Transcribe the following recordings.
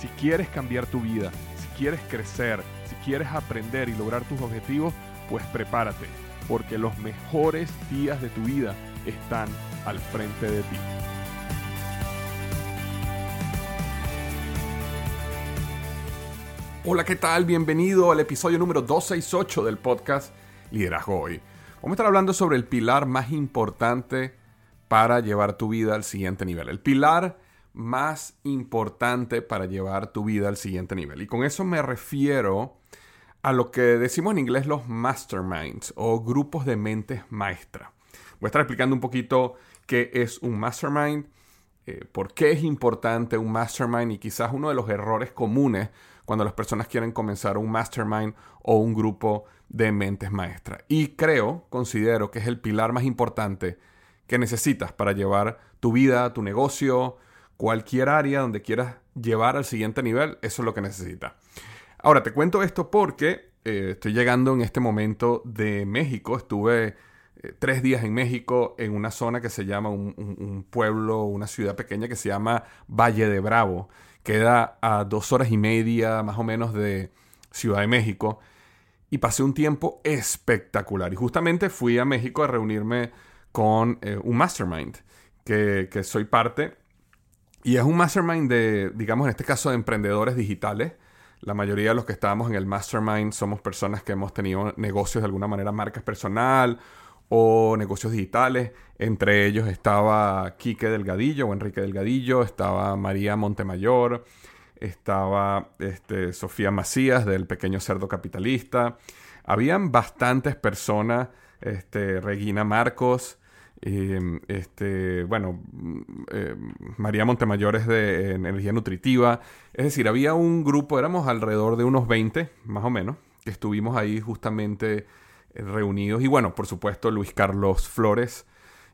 Si quieres cambiar tu vida, si quieres crecer, si quieres aprender y lograr tus objetivos, pues prepárate, porque los mejores días de tu vida están al frente de ti. Hola, ¿qué tal? Bienvenido al episodio número 268 del podcast Liderazgo Hoy. Vamos a estar hablando sobre el pilar más importante para llevar tu vida al siguiente nivel. El pilar más importante para llevar tu vida al siguiente nivel. Y con eso me refiero a lo que decimos en inglés los masterminds o grupos de mentes maestra. Voy a estar explicando un poquito qué es un mastermind, eh, por qué es importante un mastermind y quizás uno de los errores comunes cuando las personas quieren comenzar un mastermind o un grupo de mentes maestras. Y creo, considero que es el pilar más importante que necesitas para llevar tu vida, tu negocio, cualquier área donde quieras llevar al siguiente nivel, eso es lo que necesitas. Ahora, te cuento esto porque eh, estoy llegando en este momento de México. Estuve eh, tres días en México en una zona que se llama un, pueblo, una ciudad pequeña que se llama Valle de Bravo. Queda a dos horas y media más o menos de Ciudad de México. Y pasé un tiempo espectacular. Y justamente fui a México a reunirme con eh, un mastermind que, que soy parte. Y es un mastermind de, digamos, en este caso de emprendedores digitales la mayoría de los que estábamos en el mastermind somos personas que hemos tenido negocios de alguna manera, marcas personal o negocios digitales. Entre ellos estaba Quique Delgadillo o Enrique Delgadillo, estaba María Montemayor, estaba este, Sofía Macías del Pequeño Cerdo Capitalista. Habían bastantes personas, este, Regina Marcos, Em, este, bueno, mm, eh, María Montemayor es de energía nutritiva. Es decir, había un grupo, éramos alrededor de unos 20, más o menos, que estuvimos ahí justamente eh, reunidos. Y bueno, por supuesto, Luis Carlos Flores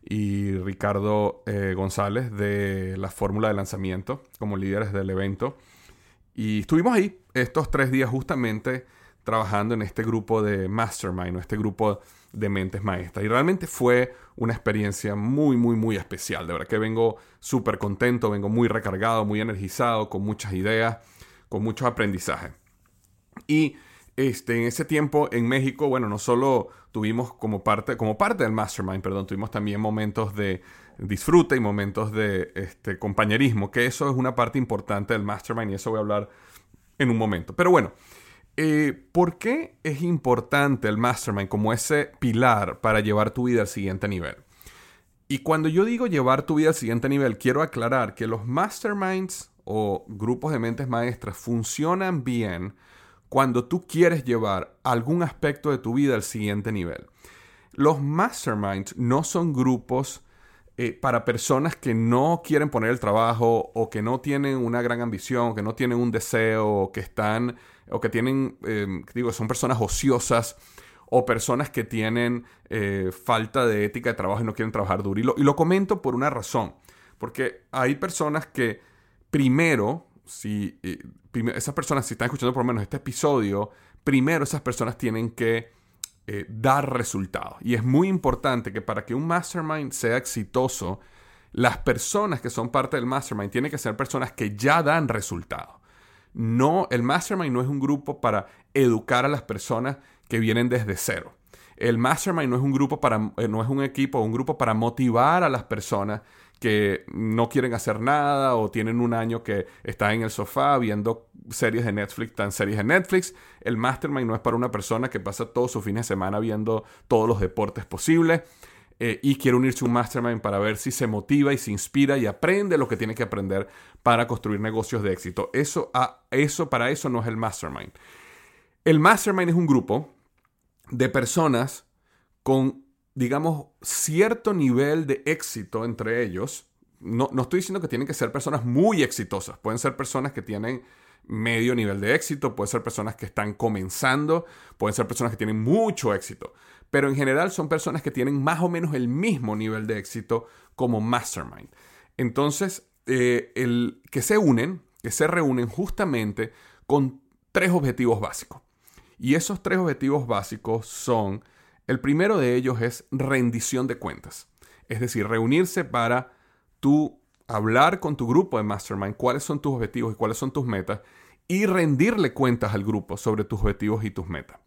y Ricardo eh, González de la fórmula de lanzamiento como líderes del evento. Y estuvimos ahí estos tres días justamente trabajando en este grupo de mastermind este grupo de mentes maestras. Y realmente fue una experiencia muy, muy, muy especial. De verdad que vengo súper contento, vengo muy recargado, muy energizado, con muchas ideas, con mucho aprendizaje. Y este, en ese tiempo en México, bueno, no solo tuvimos como parte, como parte del mastermind, perdón, tuvimos también momentos de disfrute y momentos de este, compañerismo, que eso es una parte importante del mastermind y eso voy a hablar en un momento. Pero bueno, eh, ¿Por qué es importante el mastermind como ese pilar para llevar tu vida al siguiente nivel? Y cuando yo digo llevar tu vida al siguiente nivel, quiero aclarar que los masterminds o grupos de mentes maestras funcionan bien cuando tú quieres llevar algún aspecto de tu vida al siguiente nivel. Los masterminds no son grupos eh, para personas que no quieren poner el trabajo o que no tienen una gran ambición, que no tienen un deseo, o que están, o que tienen, em, digo, son personas ociosas o personas que tienen eh, falta de ética de trabajo y no quieren trabajar duro. Y lo, y lo comento por una razón, porque hay personas que primero, si eh, esas personas, si están escuchando por lo menos este episodio, primero esas personas tienen que eh, dar resultados. Y es muy importante que para que un mastermind sea exitoso, las personas que son parte del mastermind tienen que ser personas que ya dan resultados. No, el mastermind no es un grupo para educar a las personas que vienen desde cero. El mastermind no es un grupo para, eh, no es un equipo, un grupo para motivar a las personas que no quieren hacer nada o tienen un año que está en el sofá viendo series de Netflix, tan series de Netflix. El Mastermind no es para una persona que pasa todos sus fines de semana viendo todos los deportes posibles eh, y quiere unirse a un Mastermind para ver si se motiva y se inspira y aprende lo que tiene que aprender para construir negocios de éxito. Eso, a, eso para eso no es el Mastermind. El Mastermind es un grupo de personas con digamos, cierto nivel de éxito entre ellos. No, no, estoy diciendo que tienen que ser personas muy exitosas, pueden ser personas que tienen medio nivel de éxito, puede ser personas que están comenzando, pueden ser personas que tienen mucho éxito, pero en general son personas que tienen más o menos el mismo nivel de éxito como mastermind. Entonces, eh, el, que se unen, que se reúnen justamente con tres objetivos básicos. Y esos tres objetivos básicos son, el primero de ellos es rendición de cuentas. Es decir, reunirse para tú hablar con tu grupo de mastermind cuáles son tus objetivos y cuáles son tus metas y rendirle cuentas al grupo sobre tus objetivos y tus metas.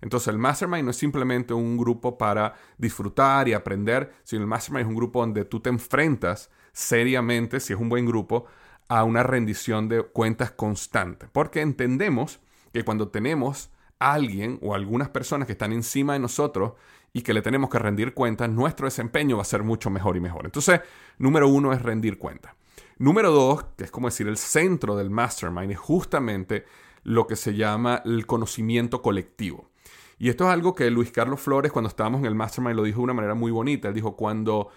Entonces el mastermind no es simplemente un grupo para disfrutar y aprender, sino el mastermind es un grupo donde tú te enfrentas seriamente, si es un buen grupo, a una rendición de cuentas constante. Porque entendemos que cuando tenemos a alguien o algunas personas que están encima de nosotros y que le tenemos que rendir cuentas, nuestro desempeño va a ser mucho mejor y mejor. Entonces, número uno es rendir cuentas. Número dos, que es como decir el centro del mastermind, es justamente lo que se llama el conocimiento colectivo. Y esto es algo que Luis Carlos Flores, cuando estábamos en el mastermind, lo dijo de una manera muy bonita. Él dijo, cuando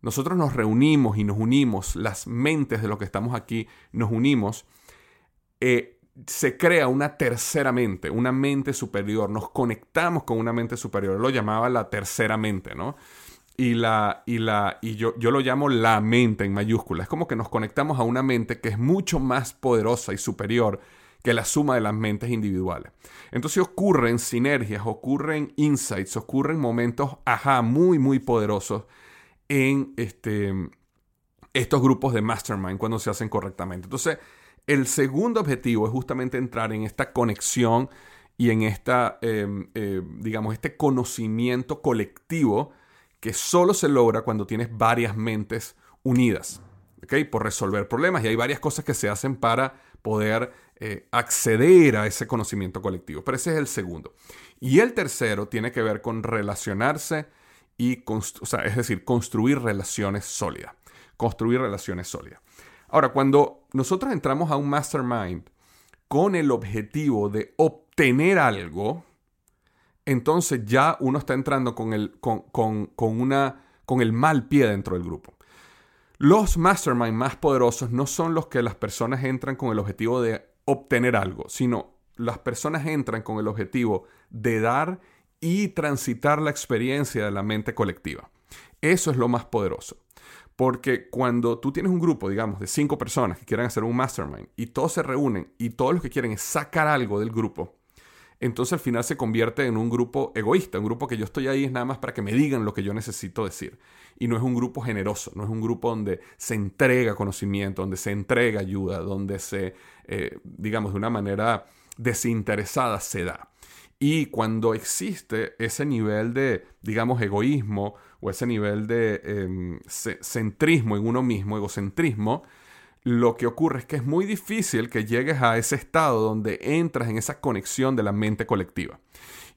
nosotros nos reunimos y nos unimos, las mentes de los que estamos aquí nos unimos, eh, se crea una tercera mente, una mente superior. Nos conectamos con una mente superior. Lo llamaba la tercera mente, ¿no? Y, la, y, la, y yo, yo lo llamo la mente en mayúsculas. Es como que nos conectamos a una mente que es mucho más poderosa y superior que la suma de las mentes individuales. Entonces ocurren sinergias, ocurren insights, ocurren momentos, ajá, muy, muy poderosos en este, estos grupos de mastermind cuando se hacen correctamente. Entonces, el segundo objetivo es justamente entrar en esta conexión y en esta, em, eh, digamos, este conocimiento colectivo que solo se logra cuando tienes varias mentes unidas, ¿ok? Por resolver problemas. Y hay varias cosas que se hacen para poder eh, acceder a ese conocimiento colectivo. Pero ese es el segundo. Y el tercero tiene que ver con relacionarse y, o es decir, construir relaciones sólidas. Construir relaciones sólidas. Ahora, cuando nosotros entramos a un mastermind con el objetivo de obtener algo, entonces ya uno está entrando con el, con, una, con el mal pie dentro del grupo. Los mastermind más poderosos no son los que las personas entran con el objetivo de obtener algo, sino las personas entran con el objetivo de dar y transitar la experiencia de la mente colectiva. Eso es lo más poderoso. Porque cuando tú tienes un grupo, digamos, de cinco personas que quieren hacer un mastermind y todos se reúnen y todos los que quieren es sacar algo del grupo, entonces al final se convierte en un grupo egoísta, un grupo que yo estoy ahí es nada más para que me digan lo que yo necesito decir. Y no es un grupo generoso, no es un grupo donde se entrega conocimiento, donde se entrega ayuda, donde se, eh, digamos, de una manera desinteresada se da. Y cuando existe ese nivel de, digamos, egoísmo o ese nivel de em, centrismo en uno mismo, egocentrismo, lo que ocurre es que es muy difícil que llegues a ese estado donde entras en esa conexión de la mente colectiva.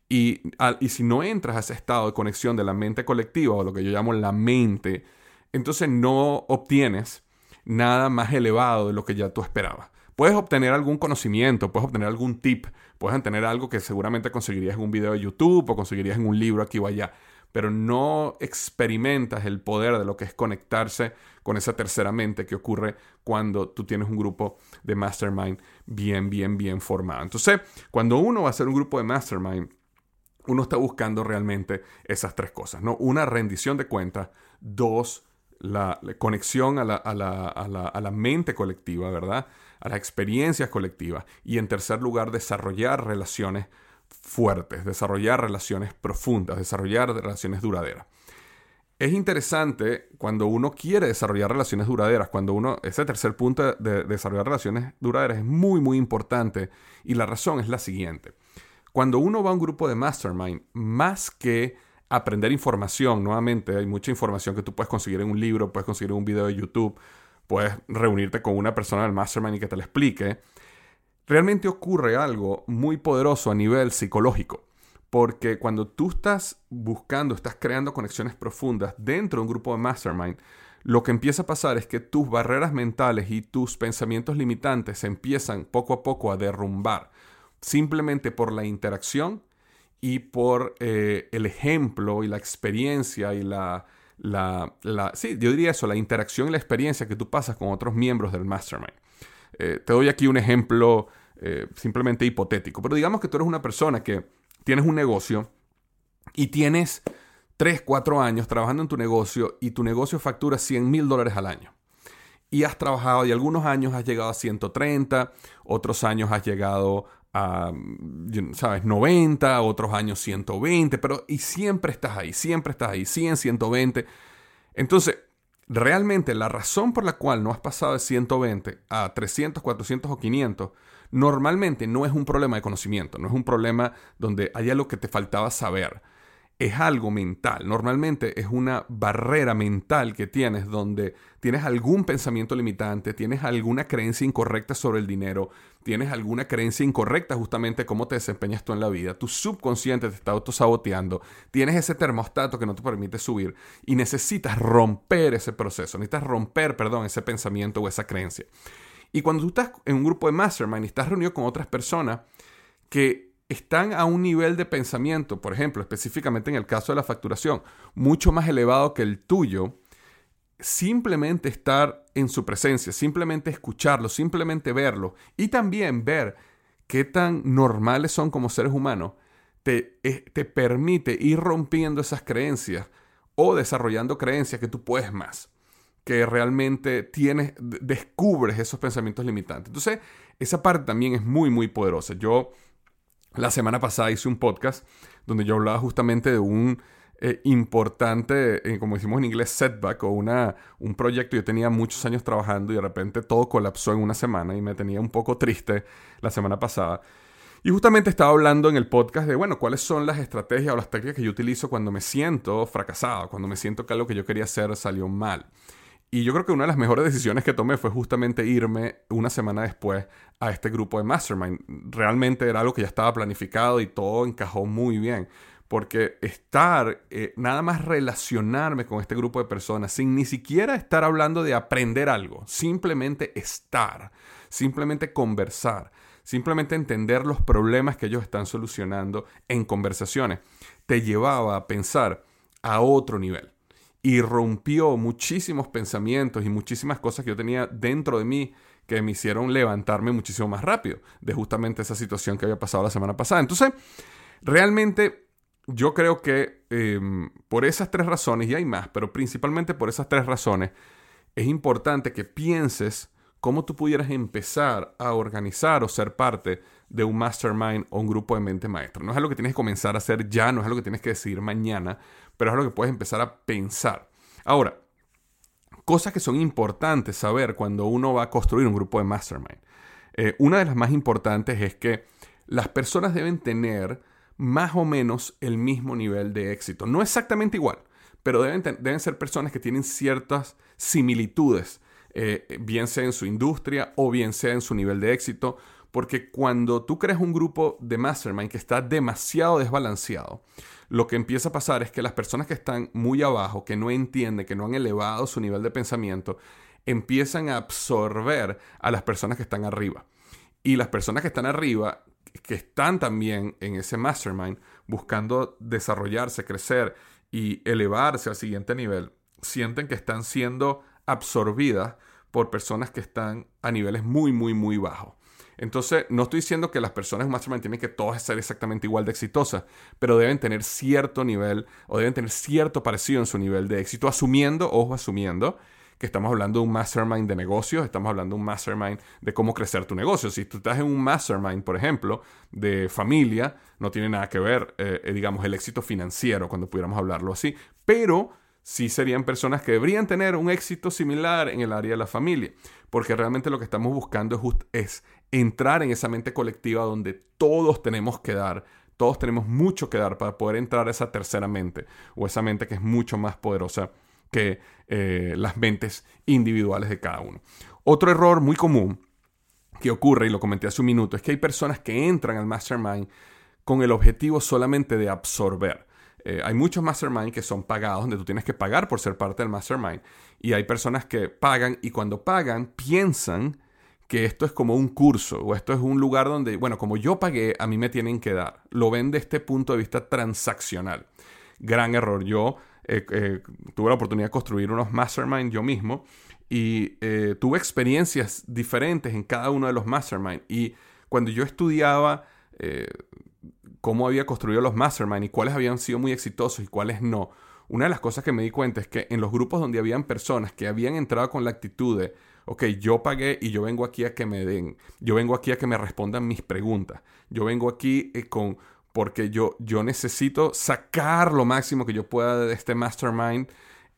Y, y si no entras a ese estado de conexión de la mente colectiva, o lo que yo llamo la mente, entonces no obtienes nada más elevado de lo que ya tú esperabas. Puedes obtener algún conocimiento, puedes obtener algún tip, puedes obtener algo que seguramente conseguirías en un video de YouTube o conseguirías en un libro aquí o allá, pero no experimentas el poder de lo que es conectarse con esa tercera mente que ocurre cuando tú tienes un grupo de mastermind bien, bien, bien formado. Entonces, cuando uno va a hacer un grupo de mastermind, uno está buscando realmente esas tres cosas, ¿no? Una, rendición de cuentas. Dos, la, conexión a la, a, la, a la, mente colectiva, ¿verdad? A las experiencias colectivas. Y en tercer lugar, desarrollar relaciones fuertes, desarrollar relaciones profundas, desarrollar relaciones duraderas. Es interesante cuando uno quiere desarrollar relaciones duraderas, cuando uno, ese tercer punto de desarrollar relaciones duraderas es muy, muy importante y la razón es la siguiente. Cuando uno va a un grupo de mastermind, más que aprender información, nuevamente hay mucha información que tú puedes conseguir en un libro, puedes conseguir en un video de YouTube, puedes reunirte con una persona del mastermind y que te lo explique, realmente ocurre algo muy poderoso a nivel psicológico. Porque cuando tú estás buscando, estás creando conexiones profundas dentro de un grupo de mastermind, lo que empieza a pasar es que tus barreras mentales y tus pensamientos limitantes se empiezan poco a poco a derrumbar, simplemente por la interacción y por eh, el ejemplo y la experiencia y la, la, sí, yo diría eso, la interacción y la experiencia que tú pasas con otros miembros del mastermind. Eh, te doy aquí un ejemplo eh, simplemente hipotético. Pero digamos que tú eres una persona que tienes un negocio y tienes 3, 4 años trabajando en tu negocio y tu negocio factura 100 mil dólares al año. Y has trabajado y algunos años has llegado a 130, otros años has llegado a, ¿sabes? 90, otros años 120, pero y siempre estás ahí, siempre estás ahí, 100, 120. Entonces, realmente la razón por la cual no has pasado de 120 a 300, 400 o 500 normalmente no es un problema de conocimiento, no es un problema donde haya lo que te faltaba saber es algo mental. Normalmente es una barrera mental que tienes donde tienes algún pensamiento limitante, tienes alguna creencia incorrecta sobre el dinero, tienes alguna creencia incorrecta justamente cómo te desempeñas tú en la vida. Tu subconsciente te está autosaboteando, tienes ese termostato que no te permite subir y necesitas romper ese proceso, necesitas romper, perdón, ese pensamiento o esa creencia. Y cuando tú estás en un grupo de mastermind y estás reunido con otras personas que están a un nivel de pensamiento, por ejemplo, específicamente en el caso de la facturación, mucho más elevado que el tuyo, simplemente estar en su presencia, simplemente escucharlo, simplemente verlo y también ver qué tan normales son como seres humanos, te, eh, te permite ir rompiendo esas creencias o desarrollando creencias que tú puedes más, que realmente tienes, descubres esos pensamientos limitantes. Entonces, esa parte también es muy, muy poderosa. Yo la semana pasada hice un podcast donde yo hablaba justamente de un eh, importante, eh, como decimos en inglés, setback o una, un proyecto. Yo tenía muchos años trabajando y de repente todo colapsó en una semana y me tenía un poco triste la semana pasada. Y justamente estaba hablando en el podcast de, bueno, cuáles son las estrategias o las técnicas que yo utilizo cuando me siento fracasado, cuando me siento que algo que yo quería hacer salió mal. Y yo creo que una de las mejores decisiones que tomé fue justamente irme una semana después a este grupo de Mastermind. Realmente era algo que ya estaba planificado y todo encajó muy bien. Porque estar, eh, nada más relacionarme con este grupo de personas sin ni siquiera estar hablando de aprender algo, simplemente estar, simplemente conversar, simplemente entender los problemas que ellos están solucionando en conversaciones, te llevaba a pensar a otro nivel y rompió muchísimos pensamientos y muchísimas cosas que yo tenía dentro de mí que me hicieron levantarme muchísimo más rápido de justamente esa situación que había pasado la semana pasada. Entonces, realmente yo creo que em, por esas tres razones, y hay más, pero principalmente por esas tres razones, es importante que pienses cómo tú pudieras empezar a organizar o ser parte de un mastermind o un grupo de mente maestra. No es algo que tienes que comenzar a hacer ya, no es algo que tienes que decidir mañana, pero es algo que puedes empezar a pensar. Ahora, cosas que son importantes saber cuando uno va a construir un grupo de mastermind. Eh, una de las más importantes es que las personas deben tener más o menos el mismo nivel de éxito. No exactamente igual, pero deben, deben ser personas que tienen ciertas similitudes, eh, bien sea en su industria o bien sea en su nivel de éxito, porque cuando tú creas un grupo de mastermind que está demasiado desbalanceado, lo que empieza a pasar es que las personas que están muy abajo, que no entienden, que no han elevado su nivel de pensamiento, empiezan a absorber a las personas que están arriba. Y las personas que están arriba, que están también en ese mastermind, buscando desarrollarse, crecer y elevarse al siguiente nivel, sienten que están siendo absorbidas por personas que están a niveles muy, muy, muy bajos. Entonces, no estoy diciendo que las personas mastermind tienen que todas ser exactamente igual de exitosas, pero deben tener cierto nivel o deben tener cierto parecido en su nivel de éxito, asumiendo, ojo, asumiendo que estamos hablando de un mastermind de negocios, estamos hablando de un mastermind de cómo crecer tu negocio. Si tú estás en un mastermind, por ejemplo, de familia, no tiene nada que ver, eh, eh, digamos, el éxito financiero, cuando pudiéramos hablarlo así, pero sí serían personas que deberían tener un éxito similar en el área de la familia, porque realmente lo que estamos buscando es, entrar en esa mente colectiva donde todos tenemos que dar, todos tenemos mucho que dar para poder entrar a esa tercera mente o esa mente que es mucho más poderosa que eh, las mentes individuales de cada uno. Otro error muy común que ocurre, y lo comenté hace un minuto, es que hay personas que entran al mastermind con el objetivo solamente de absorber. Eh, hay muchos mastermind que son pagados, donde tú tienes que pagar por ser parte del mastermind. Y hay personas que pagan y cuando pagan piensan que esto es como un curso o esto es un lugar donde, bueno, como yo pagué, a mí me tienen que dar. Lo ven de este punto de vista transaccional. Gran error. Yo eh, eh, tuve la oportunidad de construir unos mastermind yo mismo y tuve experiencias diferentes en cada uno de los mastermind. Y cuando yo estudiaba cómo había construido los mastermind y cuáles habían sido muy exitosos y cuáles no, una de las cosas que me di cuenta es que en los grupos donde habían personas que habían entrado con la actitud de, ok, yo pagué y yo vengo aquí a que me den, yo vengo aquí a que me respondan mis preguntas, yo vengo aquí eh, con, porque yo, yo necesito sacar lo máximo que yo pueda de este mastermind.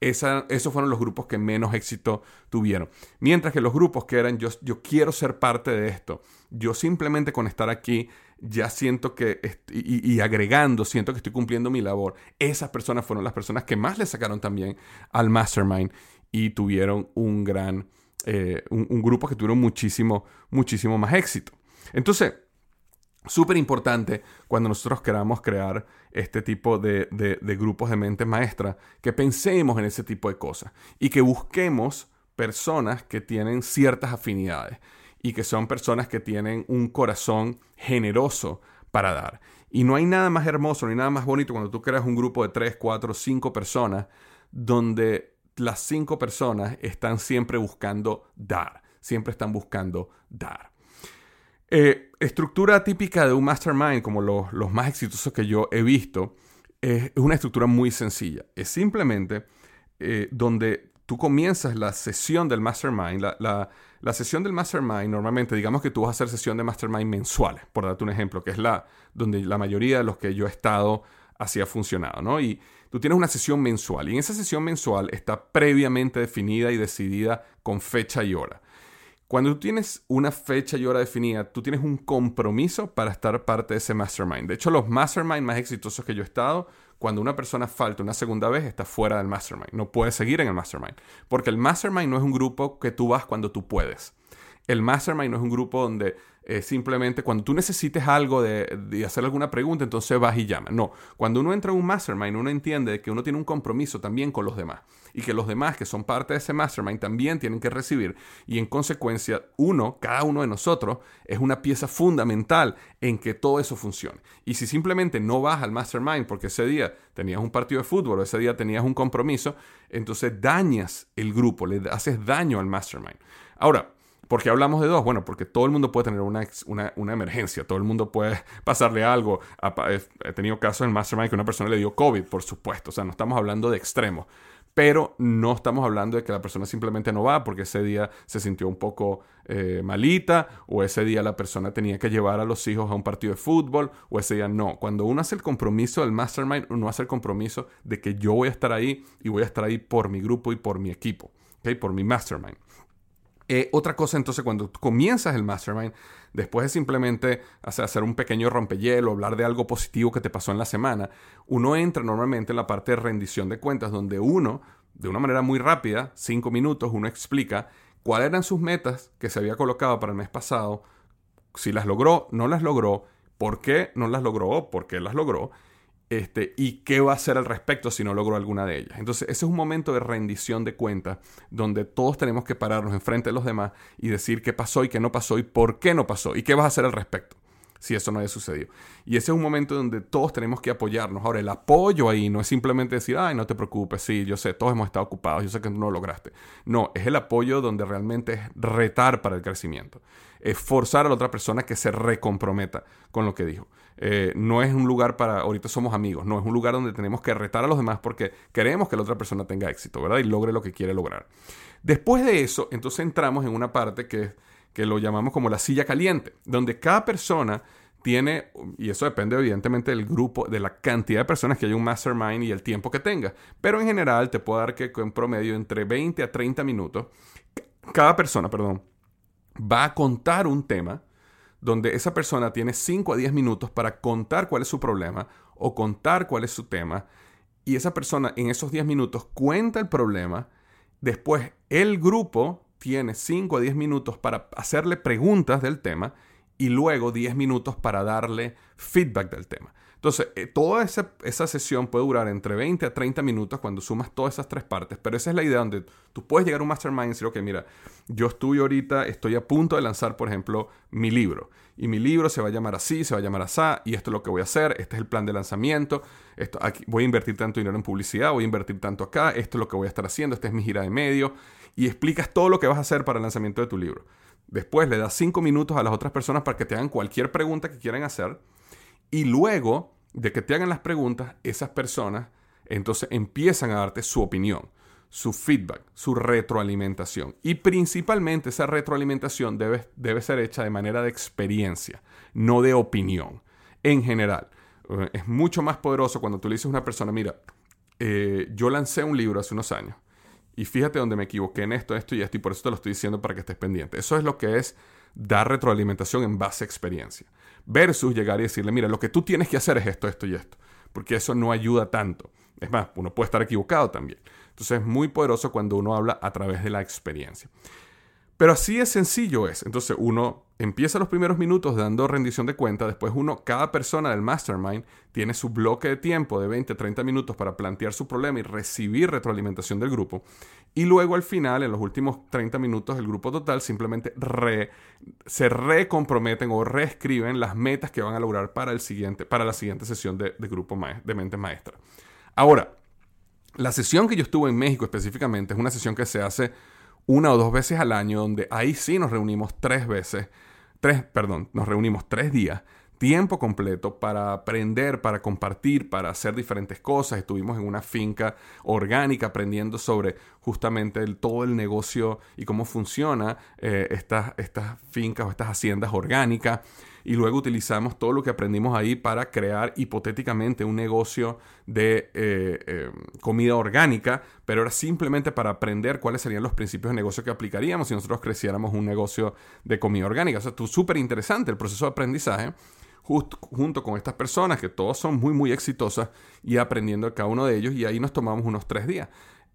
Esos fueron los grupos que menos éxito tuvieron. Mientras que los grupos que eran yo, yo quiero ser parte de esto, yo simplemente con estar aquí ya siento que, y, agregando, siento que estoy cumpliendo mi labor. Esas personas fueron las personas que más le sacaron también al mastermind y tuvieron un gran, eh, un, grupo que tuvieron muchísimo, muchísimo más éxito. Entonces, súper importante cuando nosotros queramos crear este tipo de, de, grupos de mente maestra, que pensemos en ese tipo de cosas y que busquemos personas que tienen ciertas afinidades y que son personas que tienen un corazón generoso para dar. Y no hay nada más hermoso ni nada más bonito cuando tú creas un grupo de 3, 4, 5 personas donde las 5 personas están siempre buscando dar, siempre están buscando dar. Eh, estructura típica de un mastermind, como los, los más exitosos que yo he visto, es una estructura muy sencilla. Es simplemente eh, donde tú comienzas la sesión del mastermind, la, sesión del mastermind, normalmente digamos que tú vas a hacer sesión de mastermind mensuales, por darte un ejemplo, que es la donde la mayoría de los que yo he estado así ha funcionado, ¿no? Y tú tienes una sesión mensual y en esa sesión mensual está previamente definida y decidida con fecha y hora. Cuando tú tienes una fecha y hora definida, tú tienes un compromiso para estar parte de ese mastermind. De hecho, los mastermind más exitosos que yo he estado cuando una persona falta una segunda vez, está fuera del mastermind. No puede seguir en el mastermind. Porque el mastermind no es un grupo que tú vas cuando tú puedes. El mastermind no es un grupo donde eh, simplemente cuando tú necesites algo de, hacer alguna pregunta, entonces vas y llamas. No, cuando uno entra en un mastermind, uno entiende que uno tiene un compromiso también con los demás y que los demás que son parte de ese mastermind también tienen que recibir y en consecuencia uno, cada uno de nosotros, es una pieza fundamental en que todo eso funcione. Y si simplemente no vas al mastermind porque ese día tenías un partido de fútbol o ese día tenías un compromiso, entonces dañas el grupo, le haces daño al mastermind. Ahora, ¿Por qué hablamos de dos? Bueno, porque todo el mundo puede tener una, una, emergencia, todo el mundo puede pasarle algo. He tenido casos en Mastermind que una persona le dio COVID, por supuesto, o sea, no estamos hablando de extremos, pero no estamos hablando de que la persona simplemente no va porque ese día se sintió un poco eh, malita o ese día la persona tenía que llevar a los hijos a un partido de fútbol o ese día no. Cuando uno hace el compromiso del mastermind, uno hace el compromiso de que yo voy a estar ahí y voy a estar ahí por mi grupo y por mi equipo, ¿okay? por mi mastermind. Eh, otra cosa entonces cuando comienzas el mastermind, después de simplemente hacer un pequeño rompehielo, hablar de algo positivo que te pasó en la semana, uno entra normalmente en la parte de rendición de cuentas donde uno, de una manera muy rápida, cinco minutos, uno explica cuáles eran sus metas que se había colocado para el mes pasado, si las logró, no las logró, por qué no las logró, por qué las logró, este, y qué va a hacer al respecto si no logró alguna de ellas. Entonces, ese es un momento de rendición de cuentas donde todos tenemos que pararnos enfrente de los demás y decir qué pasó y qué no pasó y por qué no pasó y qué vas a hacer al respecto si eso no haya sucedido. Y ese es un momento donde todos tenemos que apoyarnos. Ahora, el apoyo ahí no es simplemente decir, ay, no te preocupes, sí, yo sé, todos hemos estado ocupados, yo sé que no lo lograste. No, es el apoyo donde realmente es retar para el crecimiento. Es forzar a la otra persona que se recomprometa con lo que dijo. Eh, no es un lugar para, ahorita somos amigos, no, es un lugar donde tenemos que retar a los demás porque queremos que la otra persona tenga éxito, ¿verdad? Y logre lo que quiere lograr. Después de eso, entonces entramos en una parte que que lo llamamos como la silla caliente, donde cada persona tiene, y eso depende evidentemente del grupo, de la cantidad de personas que hay un mastermind y el tiempo que tenga, pero en general te puedo dar que en promedio entre 20 a 30 minutos, cada persona, perdón, va a contar un tema donde esa persona tiene 5 a 10 minutos para contar cuál es su problema o contar cuál es su tema, y esa persona en esos 10 minutos cuenta el problema, después el grupo tiene 5 a 10 minutos para hacerle preguntas del tema y luego 10 minutos para darle feedback del tema. Entonces, eh, toda esa, sesión puede durar entre 20 a 30 minutos cuando sumas todas esas tres partes, pero esa es la idea donde tú puedes llegar a un mastermind y decir, ok, mira, yo estoy ahorita, estoy a punto de lanzar, por ejemplo, mi libro. Y mi libro se va a llamar así, se va a llamar así, y esto es lo que voy a hacer, este es el plan de lanzamiento, esto, aquí, voy a invertir tanto dinero en publicidad, voy a invertir tanto acá, esto es lo que voy a estar haciendo, esta es mi gira de medio, y explicas todo lo que vas a hacer para el lanzamiento de tu libro. Después le das cinco minutos a las otras personas para que te hagan cualquier pregunta que quieran hacer. Y luego de que te hagan las preguntas, esas personas entonces empiezan a darte su opinión, su feedback, su retroalimentación. Y principalmente esa retroalimentación debe, debe ser hecha de manera de experiencia, no de opinión. En general, eh, es mucho más poderoso cuando tú le dices a una persona, mira, eh, yo lancé un libro hace unos años y fíjate donde me equivoqué en esto, esto y esto, y por eso te lo estoy diciendo para que estés pendiente. Eso es lo que es dar retroalimentación en base a experiencia. Versus llegar y decirle, mira, lo que tú tienes que hacer es esto, esto y esto. Porque eso no ayuda tanto. Es más, uno puede estar equivocado también. Entonces es muy poderoso cuando uno habla a través de la experiencia. Pero así es sencillo es. Entonces uno empieza los primeros minutos dando rendición de cuenta, después uno, cada persona del mastermind tiene su bloque de tiempo de 20, 30 minutos para plantear su problema y recibir retroalimentación del grupo. Y luego al final, en los últimos 30 minutos, el grupo total simplemente se recomprometen o reescriben las metas que van a lograr para, el siguiente, para la siguiente sesión de, grupo de mente maestra. Ahora, la sesión que yo estuve en México específicamente es una sesión que se hace una o dos veces al año, donde ahí sí nos reunimos tres veces, tres, perdón, nos reunimos tres días, tiempo completo para aprender, para compartir, para hacer diferentes cosas. Estuvimos en una finca orgánica aprendiendo sobre justamente el, todo el negocio y cómo funciona eh, estas, estas fincas o estas haciendas orgánicas y luego utilizamos todo lo que aprendimos ahí para crear hipotéticamente un negocio de eh, eh, comida orgánica, pero era simplemente para aprender cuáles serían los principios de negocio que aplicaríamos si nosotros creciéramos un negocio de comida orgánica. O sea, súper interesante el proceso de aprendizaje. junto con estas personas que todos son muy muy exitosas y aprendiendo cada uno de ellos y ahí nos tomamos unos tres días.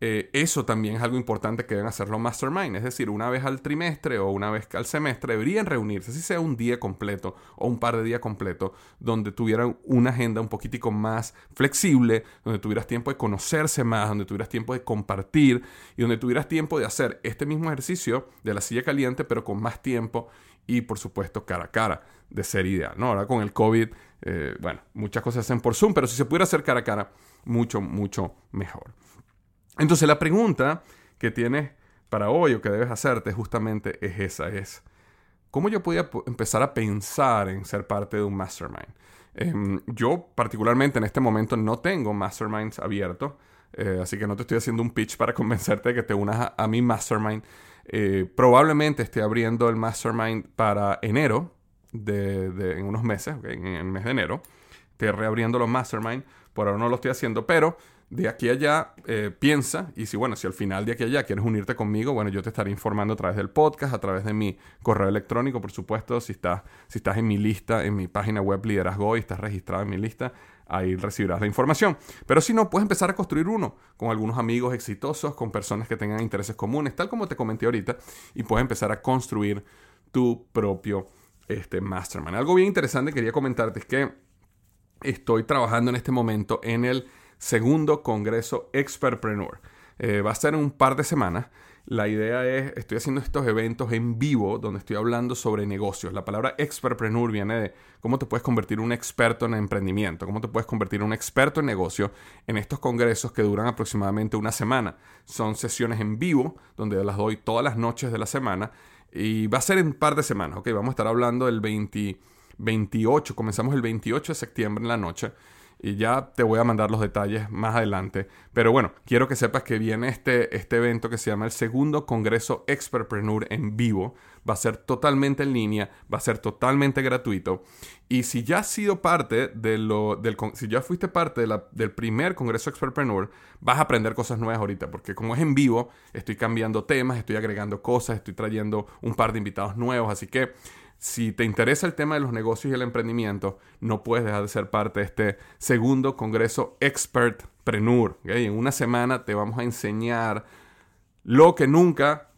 Eh, eso también es algo importante que deben hacer los mastermind. Es decir, una vez al trimestre o una vez al semestre deberían reunirse, si sea un día completo o un par de días completos, donde tuvieran una agenda un poquitico más flexible, donde tuvieras tiempo de conocerse más, donde tuvieras tiempo de compartir y donde tuvieras tiempo de hacer este mismo ejercicio de la silla caliente, pero con más tiempo y por supuesto cara a cara, de ser ideal. ¿no? Ahora con el COVID, eh, bueno, muchas cosas se hacen por Zoom, pero si se pudiera hacer cara a cara, mucho, mucho mejor. Entonces la pregunta que tienes para hoy o que debes hacerte justamente es esa, es ¿cómo yo podía empezar a pensar en ser parte de un mastermind? Em, yo particularmente en este momento no tengo masterminds abiertos, eh, así que no te estoy haciendo un pitch para convencerte de que te unas a, mi mastermind. Eh, probablemente esté abriendo el mastermind para enero, de, en unos meses, en el mes de enero. Estoy reabriendo los mastermind, por ahora no lo estoy haciendo, pero de aquí a allá, eh, piensa, y si bueno, si al final de aquí a allá quieres unirte conmigo, bueno, yo te estaré informando a través del podcast, a través de mi correo electrónico, por supuesto, si estás, si estás en mi lista, en mi página web Liderazgo y estás registrado en mi lista, ahí recibirás la información. Pero si no, puedes empezar a construir uno con algunos amigos exitosos, con personas que tengan intereses comunes, tal como te comenté ahorita, y puedes empezar a construir tu propio este, mastermind. Algo bien interesante que quería comentarte es que estoy trabajando en este momento en el segundo Congreso Expertpreneur. Eh, va a ser en un par de semanas. La idea es, estoy haciendo estos eventos en vivo donde estoy hablando sobre negocios. La palabra expertpreneur viene de cómo te puedes convertir un experto en emprendimiento, cómo te puedes convertir un experto en negocio en estos congresos que duran aproximadamente una semana. Son sesiones en vivo donde las doy todas las noches de la semana y va a ser en un par de semanas, ¿ok? Vamos a estar hablando del 28, comenzamos el 28 de septiembre en la noche y ya te voy a mandar los detalles más adelante. Pero bueno, quiero que sepas que viene este, este evento que se llama el segundo Congreso Expertpreneur en vivo. Va a ser totalmente en línea, va a ser totalmente gratuito. Y si ya has sido parte de lo, del, si ya fuiste parte del primer Congreso Expertpreneur, vas a aprender cosas nuevas ahorita, porque como es en vivo, estoy cambiando temas, estoy agregando cosas, estoy trayendo un par de invitados nuevos, así que si te interesa el tema de los negocios y el emprendimiento, no puedes dejar de ser parte de este segundo Congreso Expertpreneur. En una semana te vamos a enseñar lo que nunca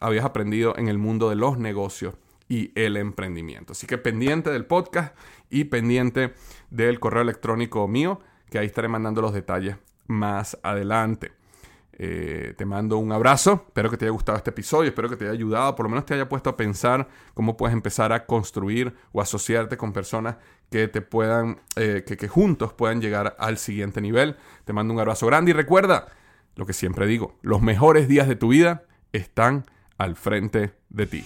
habías aprendido en el mundo de los negocios y el emprendimiento. Así que pendiente del podcast y pendiente del correo electrónico mío, que ahí estaré mandando los detalles más adelante. Eh, te mando un abrazo, espero que te haya gustado este episodio, espero que te haya ayudado, por lo menos te haya puesto a pensar cómo puedes empezar a construir o asociarte con personas que te puedan, eh, que, que juntos puedan llegar al siguiente nivel. Te mando un abrazo grande y recuerda lo que siempre digo, los mejores días de tu vida están al frente de ti.